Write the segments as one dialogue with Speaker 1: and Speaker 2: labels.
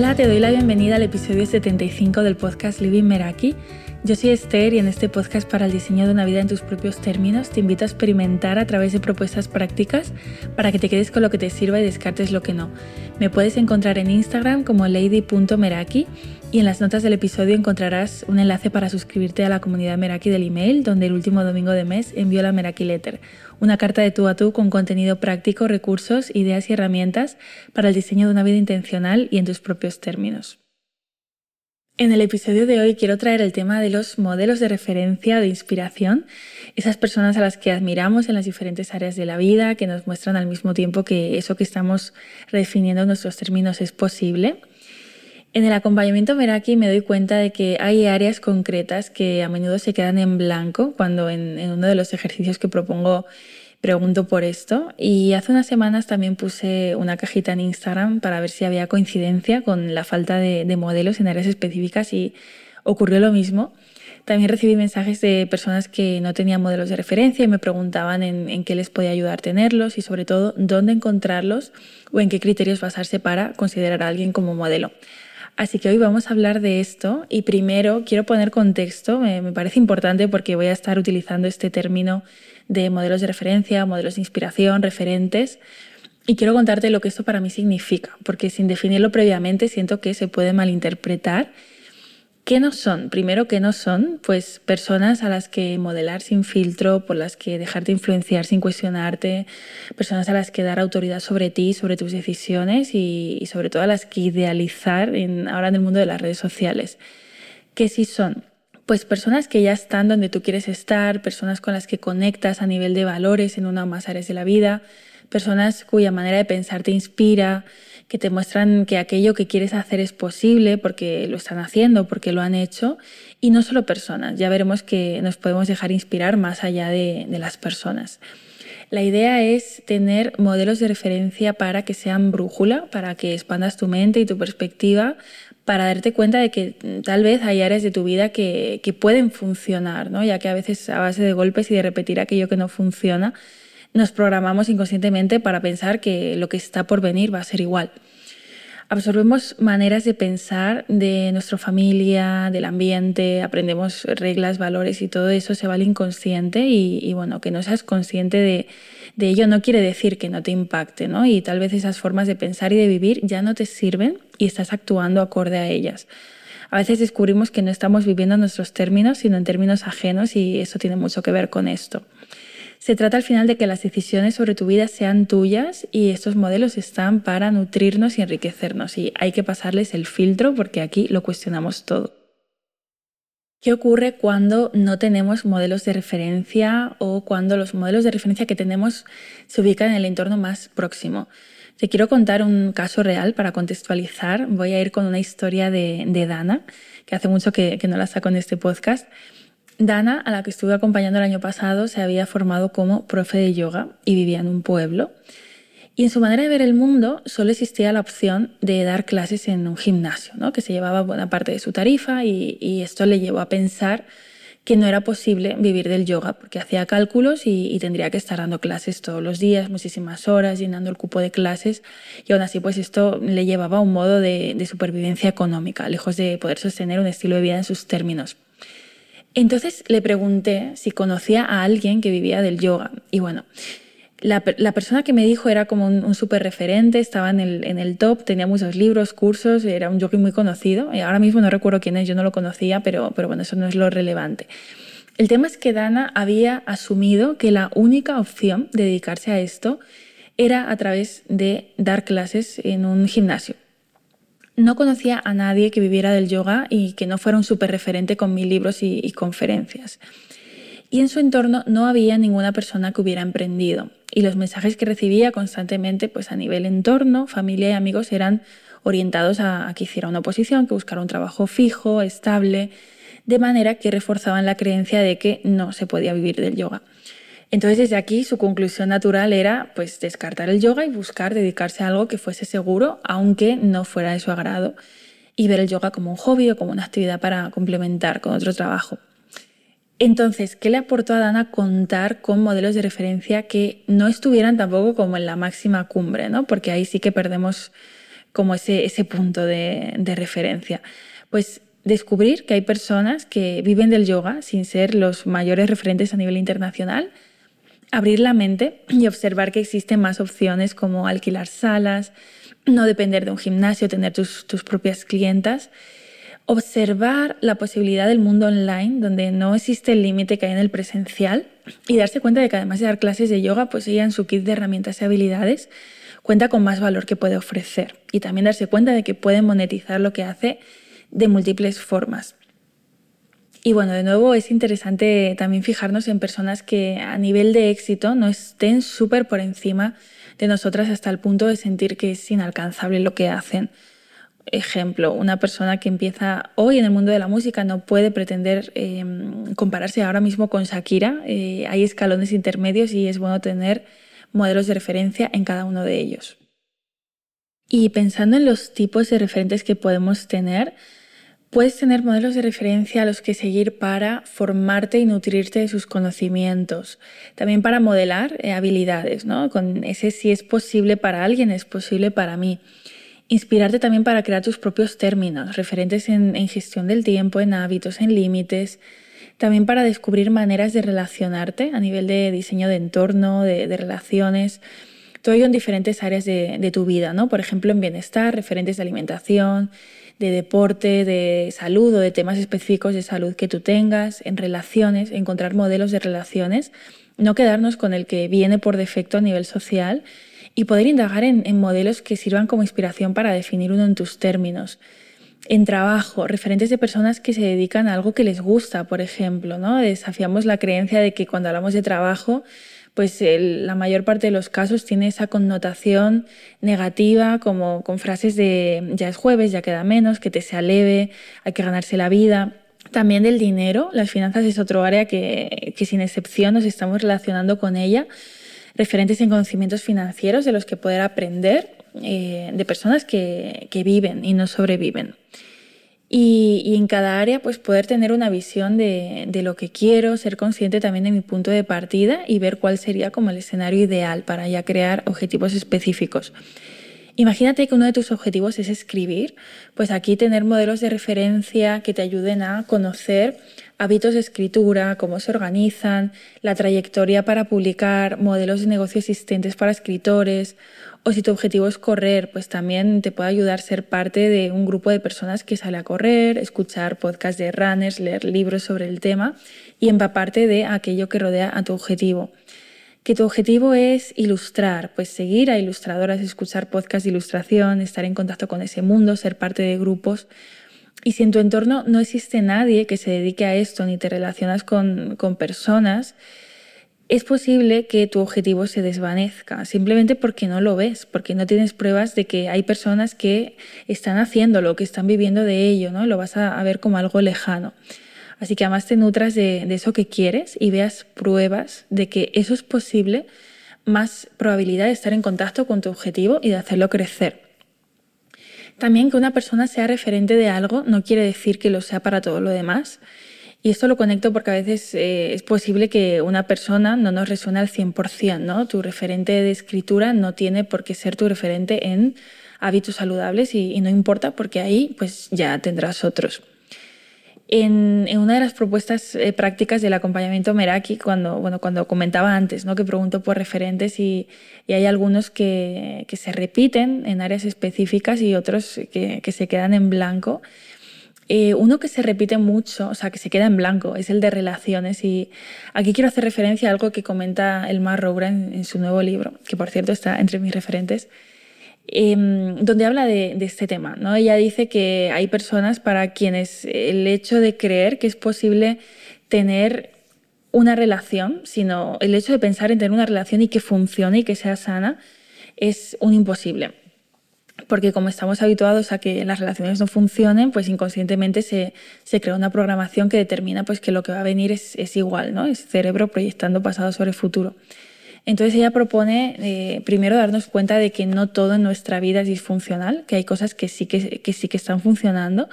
Speaker 1: Hola, te doy la bienvenida al episodio 75 del podcast Living Meraki. Yo soy Esther y en este podcast para el diseño de una vida en tus propios términos te invito a experimentar a través de propuestas prácticas para que te quedes con lo que te sirva y descartes lo que no. Me puedes encontrar en Instagram como lady.meraki y en las notas del episodio encontrarás un enlace para suscribirte a la comunidad Meraki del email, donde el último domingo de mes envío la Meraki Letter, una carta de tú a tú con contenido práctico, recursos, ideas y herramientas para el diseño de una vida intencional y en tus propios términos. En el episodio de hoy quiero traer el tema de los modelos de referencia, de inspiración, esas personas a las que admiramos en las diferentes áreas de la vida, que nos muestran al mismo tiempo que eso que estamos redefiniendo en nuestros términos es posible. En el acompañamiento Meraki me doy cuenta de que hay áreas concretas que a menudo se quedan en blanco cuando en, en uno de los ejercicios que propongo pregunto por esto. Y hace unas semanas también puse una cajita en Instagram para ver si había coincidencia con la falta de, modelos en áreas específicas y ocurrió lo mismo. También recibí mensajes de personas que no tenían modelos de referencia y me preguntaban en, qué les podía ayudar tenerlos y sobre todo dónde encontrarlos o en qué criterios basarse para considerar a alguien como modelo. Así que hoy vamos a hablar de esto y primero quiero poner contexto, me parece importante porque voy a estar utilizando este término de modelos de referencia, modelos de inspiración, referentes. Y quiero contarte lo que esto para mí significa, porque sin definirlo previamente siento que se puede malinterpretar. ¿Qué no son? Primero, ¿qué no son? Pues personas a las que modelar sin filtro, por las que dejarte influenciar sin cuestionarte, personas a las que dar autoridad sobre ti, sobre tus decisiones y, sobre todo a las que idealizar ahora en el mundo de las redes sociales. ¿Qué sí son? pues personas que ya están donde tú quieres estar, personas con las que conectas a nivel de valores en una o más áreas de la vida, personas cuya manera de pensar te inspira, que te muestran que aquello que quieres hacer es posible porque lo están haciendo, porque lo han hecho, y no solo personas, ya veremos que nos podemos dejar inspirar más allá de, las personas. La idea es tener modelos de referencia para que sean brújula, para que expandas tu mente y tu perspectiva para darte cuenta de que mm, tal vez hay áreas de tu vida que, pueden funcionar, ¿no? ya que a veces a base de golpes y de repetir aquello que no funciona, nos programamos inconscientemente para pensar que lo que está por venir va a ser igual. Absorbemos maneras de pensar de nuestra familia, del ambiente, aprendemos reglas, valores y todo eso se va al inconsciente y, y bueno, que no seas consciente de, de ello no quiere decir que no te impacte, ¿no? Y tal vez esas formas de pensar y de vivir ya no te sirven y estás actuando acorde a ellas. A veces descubrimos que no estamos viviendo en nuestros términos, sino en términos ajenos y eso tiene mucho que ver con esto. Se trata al final de que las decisiones sobre tu vida sean tuyas y estos modelos están para nutrirnos y enriquecernos y hay que pasarles el filtro porque aquí lo cuestionamos todo. ¿Qué ocurre cuando no tenemos modelos de referencia o cuando los modelos de referencia que tenemos se ubican en el entorno más próximo? Te quiero contar un caso real para contextualizar. Voy a ir con una historia de, Dana, que hace mucho que, que no la saco en este podcast. Dana, a la que estuve acompañando el año pasado, se había formado como profe de yoga y vivía en un pueblo. Y en su manera de ver el mundo solo existía la opción de dar clases en un gimnasio, ¿no? que se llevaba buena parte de su tarifa y, esto le llevó a pensar que no era posible vivir del yoga porque hacía cálculos y, tendría que estar dando clases todos los días, muchísimas horas, llenando el cupo de clases y aún así pues esto le llevaba a un modo de, de supervivencia económica, lejos de poder sostener un estilo de vida en sus términos. Entonces le pregunté si conocía a alguien que vivía del yoga y bueno, la, persona que me dijo era como un, súper referente, estaba en el, top, tenía muchos libros, cursos, era un yogi muy conocido. Ahora mismo no recuerdo quién es, yo no lo conocía, pero, pero bueno, eso no es lo relevante. El tema es que Dana había asumido que la única opción de dedicarse a esto era a través de dar clases en un gimnasio. No conocía a nadie que viviera del yoga y que no fuera un súper referente con mil libros y, conferencias. Y en su entorno no había ninguna persona que hubiera emprendido y los mensajes que recibía constantemente pues a nivel entorno, familia y amigos eran orientados a, que hiciera una oposición, que buscara un trabajo fijo, estable, de manera que reforzaban la creencia de que no se podía vivir del yoga. Entonces desde aquí su conclusión natural era pues descartar el yoga y buscar dedicarse a algo que fuese seguro, aunque no fuera de su agrado, y ver el yoga como un hobby o como una actividad para complementar con otro trabajo. Entonces, ¿qué le aportó a Dana contar con modelos de referencia que no estuvieran tampoco como en la máxima cumbre, ¿no? Porque ahí sí que perdemos como ese, ese punto de, de referencia. Pues descubrir que hay personas que viven del yoga sin ser los mayores referentes a nivel internacional, abrir la mente y observar que existen más opciones como alquilar salas, no depender de un gimnasio, tener tus, propias clientas, observar la posibilidad del mundo online donde no existe el límite que hay en el presencial y darse cuenta de que además de dar clases de yoga, pues ella en su kit de herramientas y habilidades cuenta con más valor que puede ofrecer y también darse cuenta de que puede monetizar lo que hace de múltiples formas. Y bueno, de nuevo es interesante también fijarnos en personas que a nivel de éxito no estén súper por encima de nosotras hasta el punto de sentir que es inalcanzable lo que hacen. Ejemplo, una persona que empieza hoy en el mundo de la música no puede pretender em, compararse ahora mismo con Shakira. Eh, hay escalones intermedios y es bueno tener modelos de referencia en cada uno de ellos. Y pensando en los tipos de referentes que podemos tener, Puedes tener modelos de referencia a los que seguir para formarte y nutrirte de sus conocimientos. También para modelar eh, habilidades, ¿no? Con ese si es posible para alguien, es posible para mí. Inspirarte también para crear tus propios términos, referentes en, gestión del tiempo, en hábitos, en límites. También para descubrir maneras de relacionarte a nivel de diseño de entorno, de, relaciones todo ello en diferentes áreas de, de, tu vida, ¿no? Por ejemplo, en bienestar, referentes de alimentación, de deporte, de salud o de temas específicos de salud que tú tengas, en relaciones, encontrar modelos de relaciones, no quedarnos con el que viene por defecto a nivel social y poder indagar en, modelos que sirvan como inspiración para definir uno en tus términos. En trabajo, referentes de personas que se dedican a algo que les gusta, por ejemplo, ¿no? Desafiamos la creencia de que cuando hablamos de trabajo pues la mayor parte de los casos tiene esa connotación negativa, como con frases de ya es jueves, ya queda menos, que te sea leve, hay que ganarse la vida. También del dinero, las finanzas es otro área que, sin excepción nos estamos relacionando con ella, referentes en conocimientos financieros de los que poder aprender eh, de personas que, que viven y no sobreviven y, en cada área pues poder tener una visión de, de, lo que quiero, ser consciente también de mi punto de partida y ver cuál sería como el escenario ideal para ya crear objetivos específicos. Imagínate que uno de tus objetivos es escribir, pues aquí tener modelos de referencia que te ayuden a conocer hábitos de escritura, cómo se organizan, la trayectoria para publicar, modelos de negocio existentes para escritores o si tu objetivo es correr, pues también te puede ayudar ser parte de un grupo de personas que sale a correr, escuchar podcasts de runners, leer libros sobre el tema y empaparte de aquello que rodea a tu objetivo. Que tu objetivo es ilustrar, pues seguir a ilustradoras, escuchar podcasts de ilustración, estar en contacto con ese mundo, ser parte de grupos. Y si en tu entorno no existe nadie que se dedique a esto, ni te relacionas con, con personas, es posible que tu objetivo se desvanezca simplemente porque no lo ves, porque no tienes pruebas de que hay personas que están haciéndolo, que están viviendo de ello, ¿no? Lo vas a, ver como algo lejano. Así que además te nutras de, eso que quieres y veas pruebas de que eso es posible, más probabilidad de estar en contacto con tu objetivo y de hacerlo crecer. También que una persona sea referente de algo no quiere decir que lo sea para todo lo demás. Y esto lo conecto porque a veces eh, es posible que una persona no nos resuene al 100%, ¿no? Tu referente de escritura no tiene por qué ser tu referente en hábitos saludables y, no importa porque ahí pues ya tendrás otros. En, una de las propuestas eh, prácticas del acompañamiento Meraki, cuando, bueno, cuando comentaba antes, ¿no? que pregunto por referentes y, hay algunos que, que, se repiten en áreas específicas y otros que, que se quedan en blanco. Eh, uno que se repite mucho, o sea, que se queda en blanco, es el de relaciones. Y aquí quiero hacer referencia a algo que comenta Elmar Roura en, su nuevo libro, que por cierto está entre mis referentes, em, donde habla de, este tema. ¿no? Ella dice que hay personas para quienes el hecho de creer que es posible tener una relación, sino el hecho de pensar en tener una relación y que funcione y que sea sana, es un imposible porque como estamos habituados a que las relaciones no funcionen, pues inconscientemente se, crea una programación que determina pues, que lo que va a venir es, igual, ¿no? es cerebro proyectando pasado sobre futuro. Entonces ella propone eh, primero darnos cuenta de que no todo en nuestra vida es disfuncional, que hay cosas que sí que, sí que están funcionando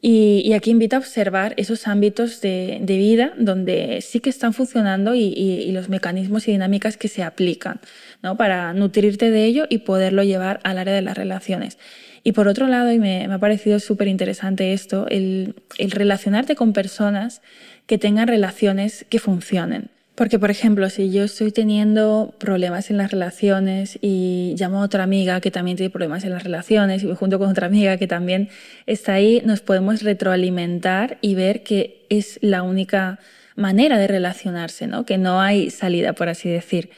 Speaker 1: Y, aquí invita a observar esos ámbitos de, vida donde sí que están funcionando y, los mecanismos y dinámicas que se aplican ¿no? para nutrirte de ello y poderlo llevar al área de las relaciones. Y por otro lado, y me, ha parecido súper interesante esto, el, el relacionarte con personas que tengan relaciones que funcionen. Porque, por ejemplo, si yo estoy teniendo problemas en las relaciones y llamo a otra amiga que también tiene problemas en las relaciones y voy junto con otra amiga que también está ahí, nos podemos retroalimentar y ver que es la única manera de relacionarse, ¿no? que no hay salida, por así decir.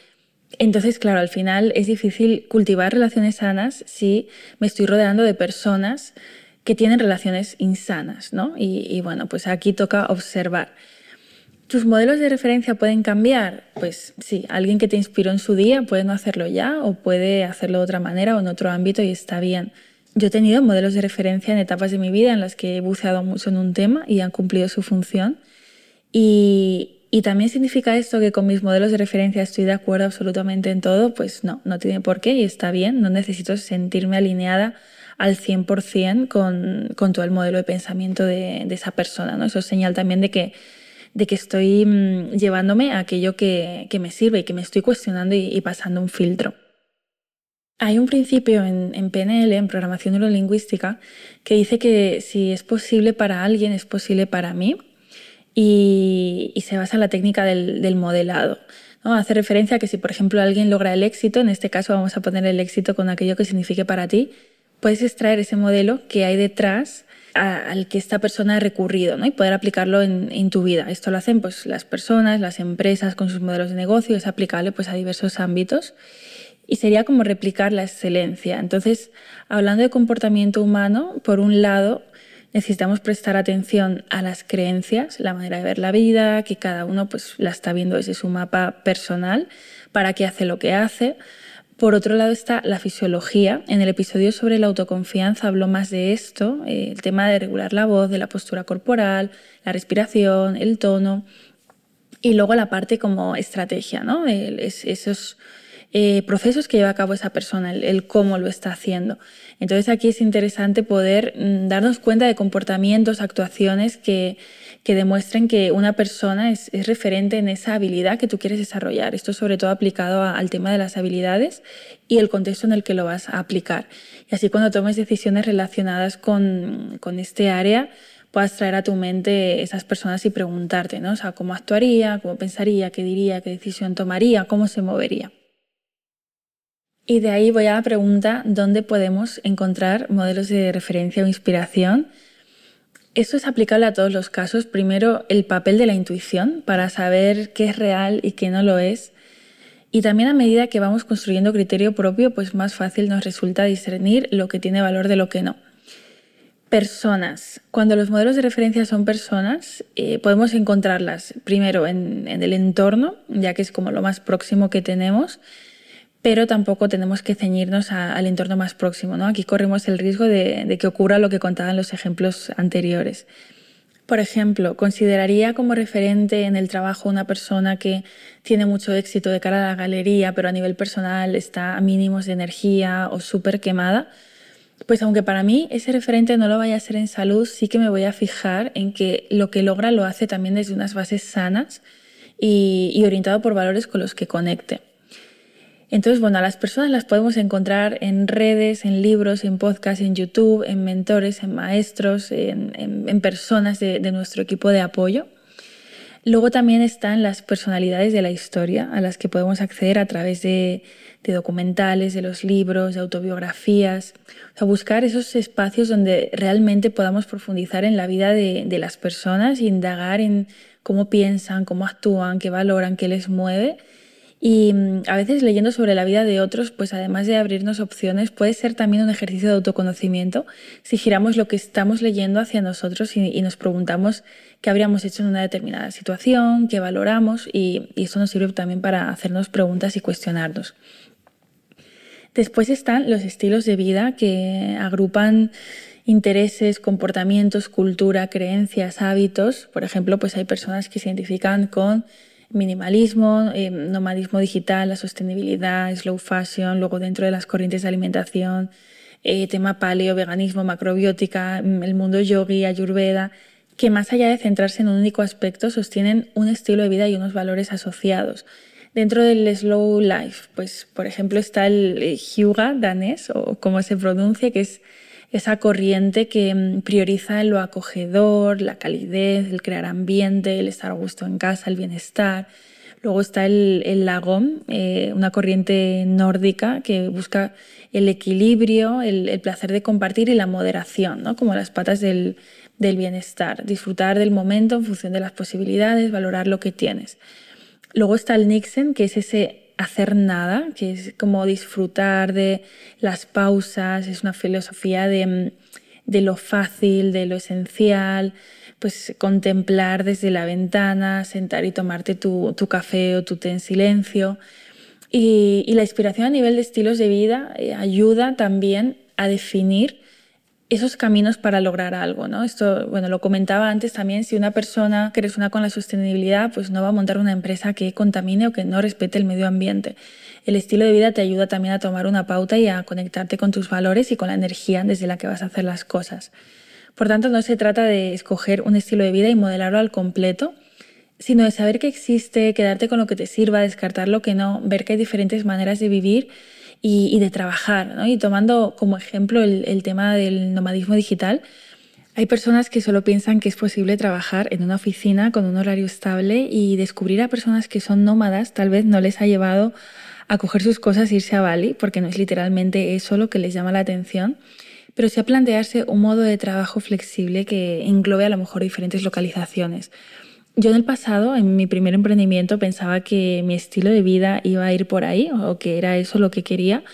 Speaker 1: Entonces, claro, al final es difícil cultivar relaciones sanas si me estoy rodeando de personas que tienen relaciones insanas, ¿no? Y, y bueno, pues aquí toca observar. ¿Tus modelos de referencia pueden cambiar? Pues sí, alguien que te inspiró en su día puede no hacerlo ya o puede hacerlo de otra manera o en otro ámbito y está bien. Yo he tenido modelos de referencia en etapas de mi vida en las que he buceado mucho en un tema y han cumplido su función. Y, también significa esto que con mis modelos de referencia estoy de acuerdo absolutamente en todo, pues no, no tiene por qué y está bien, no necesito sentirme alineada al 100% con, con todo el modelo de pensamiento de, de esa persona. ¿no? Eso es señal también de que de que estoy mm, llevándome a aquello que, me sirve y que me estoy cuestionando y, pasando un filtro. Hay un principio en, PNL, en programación neurolingüística, que dice que si es posible para alguien, es posible para mí, y, se basa en la técnica del, modelado. ¿no? Hace referencia a que si, por ejemplo, alguien logra el éxito, en este caso vamos a poner el éxito con aquello que signifique para ti, puedes extraer ese modelo que hay detrás al que esta persona ha recurrido ¿no? y poder aplicarlo en, tu vida. Esto lo hacen pues, las personas, las empresas con sus modelos de negocio, es aplicable pues, a diversos ámbitos y sería como replicar la excelencia. Entonces, hablando de comportamiento humano, por un lado, necesitamos prestar atención a las creencias, la manera de ver la vida, que cada uno pues, la está viendo desde su mapa personal, para qué hace lo que hace. Por otro lado está la fisiología. En el episodio sobre la autoconfianza habló más de esto, eh, el tema de regular la voz, de la postura corporal, la respiración, el tono. Y luego la parte como estrategia, ¿no? esos eh, procesos que lleva a cabo esa persona, el, cómo lo está haciendo. Entonces aquí es interesante poder mm, darnos cuenta de comportamientos, actuaciones que, que demuestren que una persona es, referente en esa habilidad que tú quieres desarrollar. Esto sobre todo aplicado al tema de las habilidades y el contexto en el que lo vas a aplicar. Y así cuando tomes decisiones relacionadas con, con este área, puedas traer a tu mente esas personas y preguntarte, ¿no? O sea, cómo actuaría, cómo pensaría, qué diría, qué decisión tomaría, cómo se movería. Y de ahí voy a la pregunta, ¿dónde podemos encontrar modelos de referencia o inspiración? Esto es aplicable a todos los casos. Primero, el papel de la intuición para saber qué es real y qué no lo es. Y también a medida que vamos construyendo criterio propio, pues más fácil nos resulta discernir lo que tiene valor de lo que no. Personas. Cuando los modelos de referencia son personas, eh, podemos encontrarlas primero en, en el entorno, ya que es como lo más próximo que tenemos, pero tampoco tenemos que ceñirnos al entorno más próximo. ¿no? Aquí corremos el riesgo de, que ocurra lo que contaban los ejemplos anteriores. Por ejemplo, consideraría como referente en el trabajo una persona que tiene mucho éxito de cara a la galería, pero a nivel personal está a mínimos de energía o súper quemada. Pues aunque para mí ese referente no lo vaya a ser en salud, sí que me voy a fijar en que lo que logra lo hace también desde unas bases sanas y, y orientado por valores con los que conecte. Entonces, bueno, a las personas las podemos encontrar en redes, en libros, en podcasts, en YouTube, en mentores, en maestros, en, personas de, nuestro equipo de apoyo. Luego también están las personalidades de la historia a las que podemos acceder a través de, documentales, de los libros, de autobiografías. O sea, buscar esos espacios donde realmente podamos profundizar en la vida de, de las personas e indagar en cómo piensan, cómo actúan, qué valoran, qué les mueve y mm, a veces leyendo sobre la vida de otros, pues además de abrirnos opciones, puede ser también un ejercicio de autoconocimiento si giramos lo que estamos leyendo hacia nosotros y, nos preguntamos qué habríamos hecho en una determinada situación, qué valoramos y, y eso nos sirve también para hacernos preguntas y cuestionarnos. Después están los estilos de vida que agrupan intereses, comportamientos, cultura, creencias, hábitos. Por ejemplo, pues hay personas que se identifican con minimalismo, eh, nomadismo digital, la sostenibilidad, slow fashion, luego dentro de las corrientes de alimentación, eh, tema paleo, veganismo, macrobiótica, mm, el mundo yogi, ayurveda, que más allá de centrarse en un único aspecto, sostienen un estilo de vida y unos valores asociados. Dentro del slow life, pues por ejemplo está el eh, Hyuga danés, o como se pronuncia, que es esa corriente que mm, prioriza lo acogedor, la calidez, el crear ambiente, el estar a gusto en casa, el bienestar. Luego está el, el lagón, eh, una corriente nórdica que busca el equilibrio, el, placer de compartir y la moderación, ¿no? como las patas del, del bienestar. Disfrutar del momento en función de las posibilidades, valorar lo que tienes. Luego está el Nixon, que es ese hacer nada, que es como disfrutar de las pausas, es una filosofía de, lo fácil, de lo esencial, pues contemplar desde la ventana, sentar y tomarte tu, café o tu té en silencio. Y, y, la inspiración a nivel de estilos de vida eh, ayuda también a definir esos caminos para lograr algo, ¿no? Esto, bueno, lo comentaba antes también, si una persona que resuena con la sostenibilidad, pues no va a montar una empresa que contamine o que no respete el medio ambiente. El estilo de vida te ayuda también a tomar una pauta y a conectarte con tus valores y con la energía desde la que vas a hacer las cosas. Por tanto, no se trata de escoger un estilo de vida y modelarlo al completo, sino de saber que existe, quedarte con lo que te sirva, descartar lo que no, ver que hay diferentes maneras de vivir y, de trabajar. Y tomando como ejemplo el, tema del nomadismo digital, hay personas que solo piensan que es posible trabajar en una oficina con un horario estable y descubrir a personas que son nómadas tal vez no les ha llevado a coger sus cosas e irse a Bali, porque no es literalmente eso lo que les llama la atención, pero sí a plantearse un modo de trabajo flexible que englobe a lo mejor diferentes localizaciones. Yo en el pasado, en mi primer emprendimiento, pensaba que mi estilo de vida iba a ir por ahí o que era eso lo que quería,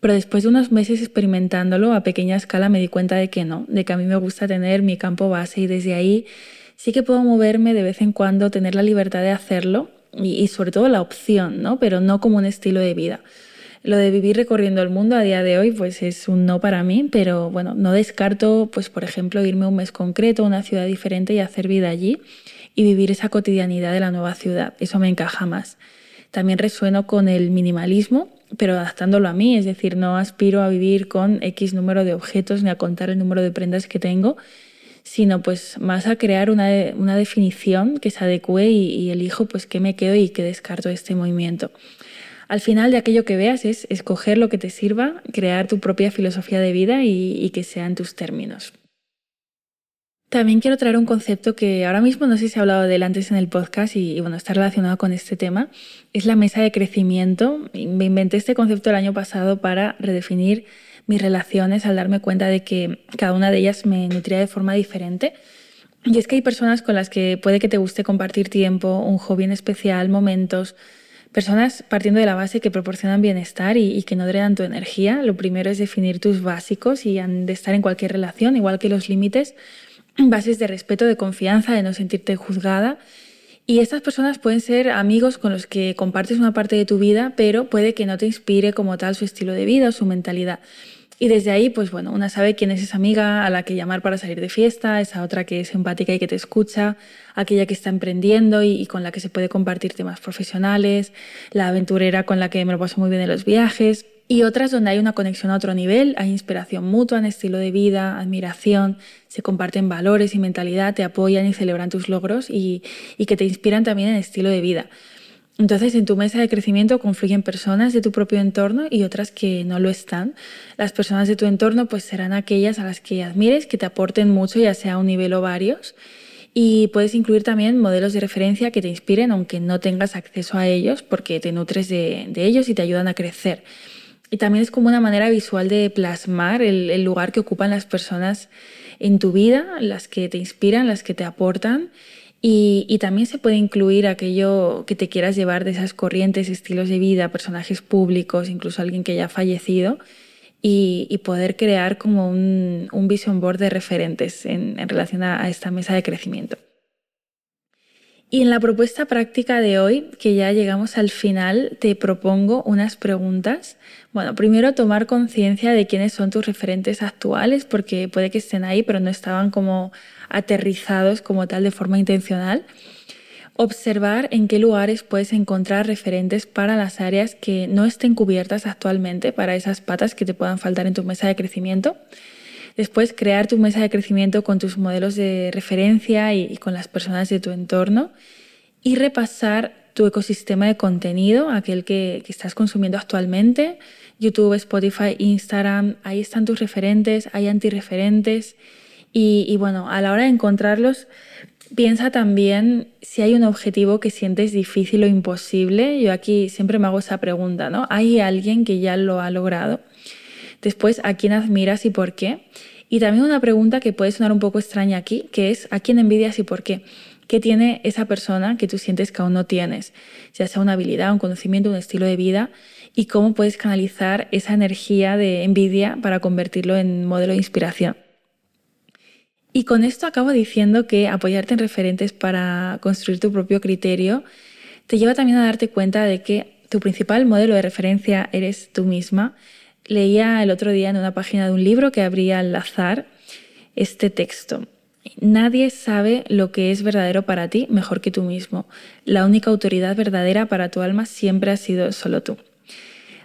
Speaker 1: pero después de unos meses experimentándolo a pequeña escala me di cuenta de que no, de que a mí me gusta tener mi campo base y desde ahí sí que puedo moverme de vez en cuando, tener la libertad de hacerlo y, sobre todo la opción, ¿no? pero no como un estilo de vida. Lo de vivir recorriendo el mundo a día de hoy pues es un no para mí, pero bueno, no descarto pues por ejemplo irme un mes concreto a una ciudad diferente y hacer vida allí y vivir esa cotidianidad de la nueva ciudad. Eso me encaja más. También resueno con el minimalismo, pero adaptándolo a mí, es decir, no aspiro a vivir con X número de objetos ni a contar el número de prendas que tengo, sino pues más a crear una, una definición que se adecue y, elijo pues qué me quedo y qué descarto de este movimiento. Al final de aquello que veas es escoger lo que te sirva, crear tu propia filosofía de vida y, y que sea en tus términos. También quiero traer un concepto que ahora mismo no sé si he hablado de él antes en el podcast y, bueno, está relacionado con este tema. Es la mesa de crecimiento. Me inventé este concepto el año pasado para redefinir mis relaciones al darme cuenta de que cada una de ellas me nutría de forma diferente. Y es que hay personas con las que puede que te guste compartir tiempo, un hobby en especial, momentos, personas partiendo de la base que proporcionan bienestar y, y, que no drenan tu energía. Lo primero es definir tus básicos y han de estar en cualquier relación, igual que los límites bases de respeto, de confianza, de no sentirte juzgada. Y estas personas pueden ser amigos con los que compartes una parte de tu vida, pero puede que no te inspire como tal su estilo de vida o su mentalidad. Y desde ahí, pues bueno, una sabe quién es esa amiga a la que llamar para salir de fiesta, esa otra que es empática y que te escucha, aquella que está emprendiendo y, y, con la que se puede compartir temas profesionales, la aventurera con la que me lo paso muy bien en los viajes y otras donde hay una conexión a otro nivel, hay inspiración mutua en estilo de vida, admiración, se comparten valores y mentalidad, te apoyan y celebran tus logros y, que te inspiran también en estilo de vida. Entonces, en tu mesa de crecimiento confluyen personas de tu propio entorno y otras que no lo están. Las personas de tu entorno pues serán aquellas a las que admires, que te aporten mucho, ya sea a un nivel o varios. Y puedes incluir también modelos de referencia que te inspiren, aunque no tengas acceso a ellos, porque te nutres de ellos y te ayudan a crecer. Y también es como una manera visual de plasmar el, lugar que ocupan las personas en tu vida, las que te inspiran, las que te aportan. Y, también se puede incluir aquello que te quieras llevar de esas corrientes, estilos de vida, personajes públicos, incluso alguien que haya fallecido, y, poder crear como un, vision board de referentes en, relación a esta mesa de crecimiento. Y en la propuesta práctica de hoy, que ya llegamos al final, te propongo unas preguntas. Bueno, primero tomar conciencia de quiénes son tus referentes actuales, porque puede que estén ahí, pero no estaban como aterrizados como tal de forma intencional. Observar en qué lugares puedes encontrar referentes para las áreas que no estén cubiertas actualmente, para esas patas que te puedan faltar en tu mesa de crecimiento. Después, crear tu mesa de crecimiento con tus modelos de referencia y, con las personas de tu entorno. Y repasar tu ecosistema de contenido, aquel que, estás consumiendo actualmente. YouTube, Spotify, Instagram, ahí están tus referentes, hay antireferentes. Y, y bueno, a la hora de encontrarlos, Piensa también si hay un objetivo que sientes difícil o imposible. Yo aquí siempre me hago esa pregunta, ¿no? ¿Hay alguien que ya lo ha logrado? Después, ¿a quién admiras y por qué? Y también una pregunta que puede sonar un poco extraña aquí, que es ¿a quién envidias y por qué? ¿Qué tiene esa persona que tú sientes que aún no tienes? Ya sea una habilidad, un conocimiento, un estilo de vida y cómo puedes canalizar esa energía de envidia para convertirlo en modelo de inspiración. Y con esto acabo diciendo que apoyarte en referentes para construir tu propio criterio te lleva también a darte cuenta de que tu principal modelo de referencia eres tú misma. Leía el otro día en una página de un libro que abría al azar este texto. Nadie sabe lo que es verdadero para ti mejor que tú mismo. La única autoridad verdadera para tu alma siempre ha sido solo tú.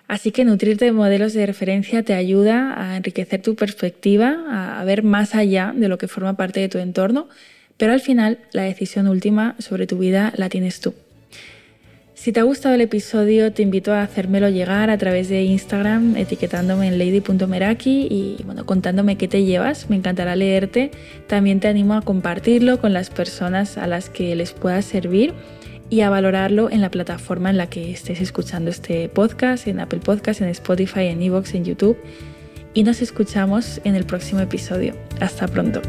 Speaker 1: Así que nutrirte de modelos de referencia te ayuda a enriquecer tu perspectiva, a ver más allá de lo que forma parte de tu entorno, pero al final la decisión última sobre tu vida la tienes tú. Si te ha gustado el episodio, te invito a hacérmelo llegar a través de Instagram, etiquetándome en lady.meraki y bueno, contándome qué te llevas. Me encantará leerte. También te animo a compartirlo con las personas a las que les pueda servir y a valorarlo en la plataforma en la que estés escuchando este podcast, en Apple Podcast, en Spotify, en Evox, en YouTube. Y nos escuchamos en el próximo episodio. Hasta pronto.